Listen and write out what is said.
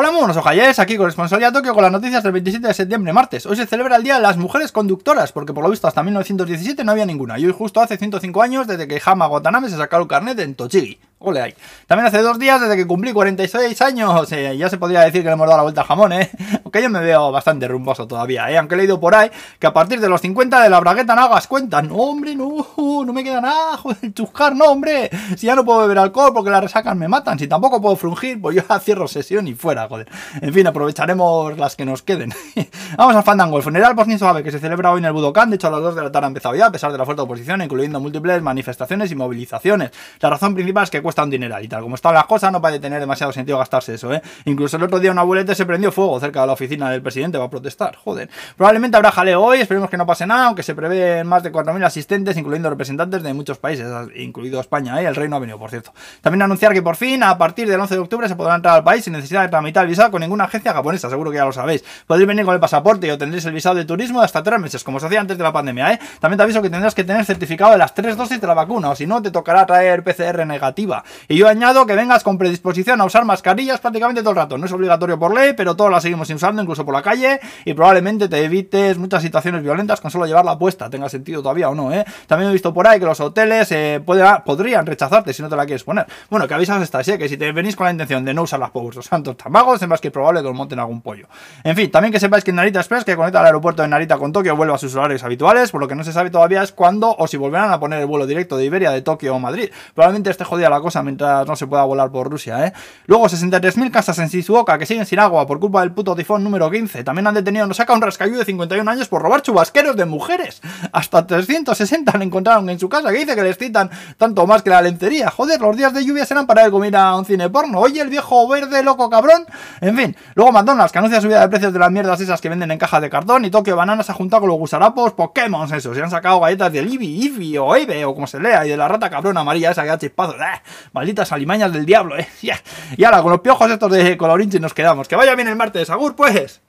Hola, muy buenos ojayes, aquí corresponsalía Tokio con las noticias del 27 de septiembre, martes. Hoy se celebra el Día de las Mujeres Conductoras, porque por lo visto hasta 1917 no había ninguna. Y hoy justo hace 105 años desde que Hama Watanabe se sacó el carnet en Tochigi. Ole. También hace dos días desde que cumplí 46 años, eh, ya se podría decir que le hemos dado la vuelta al jamón, ¿eh? Aunque yo me veo bastante rumboso todavía, ¿eh? Aunque he leído por ahí que a partir de los 50 de la bragueta no hagas cuenta. No, hombre, no, no me queda nada, joder, chuscar, no, hombre. Si ya no puedo beber alcohol porque las resacas me matan, si tampoco puedo frungir, pues yo cierro sesión y fuera, joder. En fin, aprovecharemos las que nos queden. Vamos al fandango. El funeral Bosnia Suave que se celebra hoy en el Budokan. De hecho, a las 2 de la tarde ha empezado ya, a pesar de la fuerte oposición, incluyendo múltiples manifestaciones y movilizaciones. La razón principal es que cuesta un dineral y tal. Como están las cosas, no parece tener demasiado sentido gastarse eso, ¿eh? Incluso el otro día un abuelete se prendió fuego cerca de la oficina del presidente va a protestar. Joder. Probablemente habrá jaleo hoy, esperemos que no pase nada, aunque se prevén más de 4.000 asistentes, incluyendo representantes de muchos países, incluido España, ¿eh? El Reino ha venido, por cierto. También anunciar que por fin, a partir del 11 de octubre, se podrá entrar al país sin necesidad de tramitar el visado con ninguna agencia japonesa, seguro que ya lo sabéis. Podéis venir con el pasaporte y obtendréis el visado de turismo de hasta tres meses, como se hacía antes de la pandemia, ¿eh? También te aviso que tendrás que tener certificado de las tres dosis de la vacuna, o si no, te tocará traer PCR negativa. Y yo añado que vengas con predisposición a usar mascarillas prácticamente todo el rato. No es obligatorio por ley, pero todos las seguimos usando, incluso por la calle, y probablemente te evites muchas situaciones violentas con solo llevarla puesta, tenga sentido todavía o no, ¿eh? También he visto por ahí que los hoteles eh, podrían rechazarte si no te la quieres poner. Bueno, que avisas esta, ¿eh? que si te venís con la intención de no usar las por santos tamagos, es más que probable que os monten algún pollo. En fin, también que sepáis que Narita Express, que conecta al aeropuerto de Narita con Tokio, vuelve a sus horarios habituales, por lo que no se sabe todavía es cuándo o si volverán a poner el vuelo directo de Iberia de Tokio o Madrid. Probablemente esté jodida la cosa mientras no se pueda volar por Rusia, ¿eh? Luego, 63.000 casas en Shizuoka que siguen sin agua por culpa del puto tifón número 15. También han detenido, nos saca un rascayú de 51 años por robar chubasqueros de mujeres. Hasta 360 le encontraron en su casa, que dice que les citan tanto más que la lencería. Joder, los días de lluvia serán para él comer a un cine porno. Oye, el viejo verde loco cabrón. En fin, luego McDonald's, que anuncia subida de precios de las mierdas esas que venden en caja de cartón. Y Tokio Bananas ha juntado con los gusarapos Pokémon, eso. Se han sacado galletas de Libby, Eevee o Eve o como se lea. Y de la rata cabrón amarilla esa que da chispazos. ¡Eh! Malditas alimañas del diablo, eh. Y ahora con los piojos estos de colorinchi nos quedamos. Que vaya bien el martes. Agur, pues.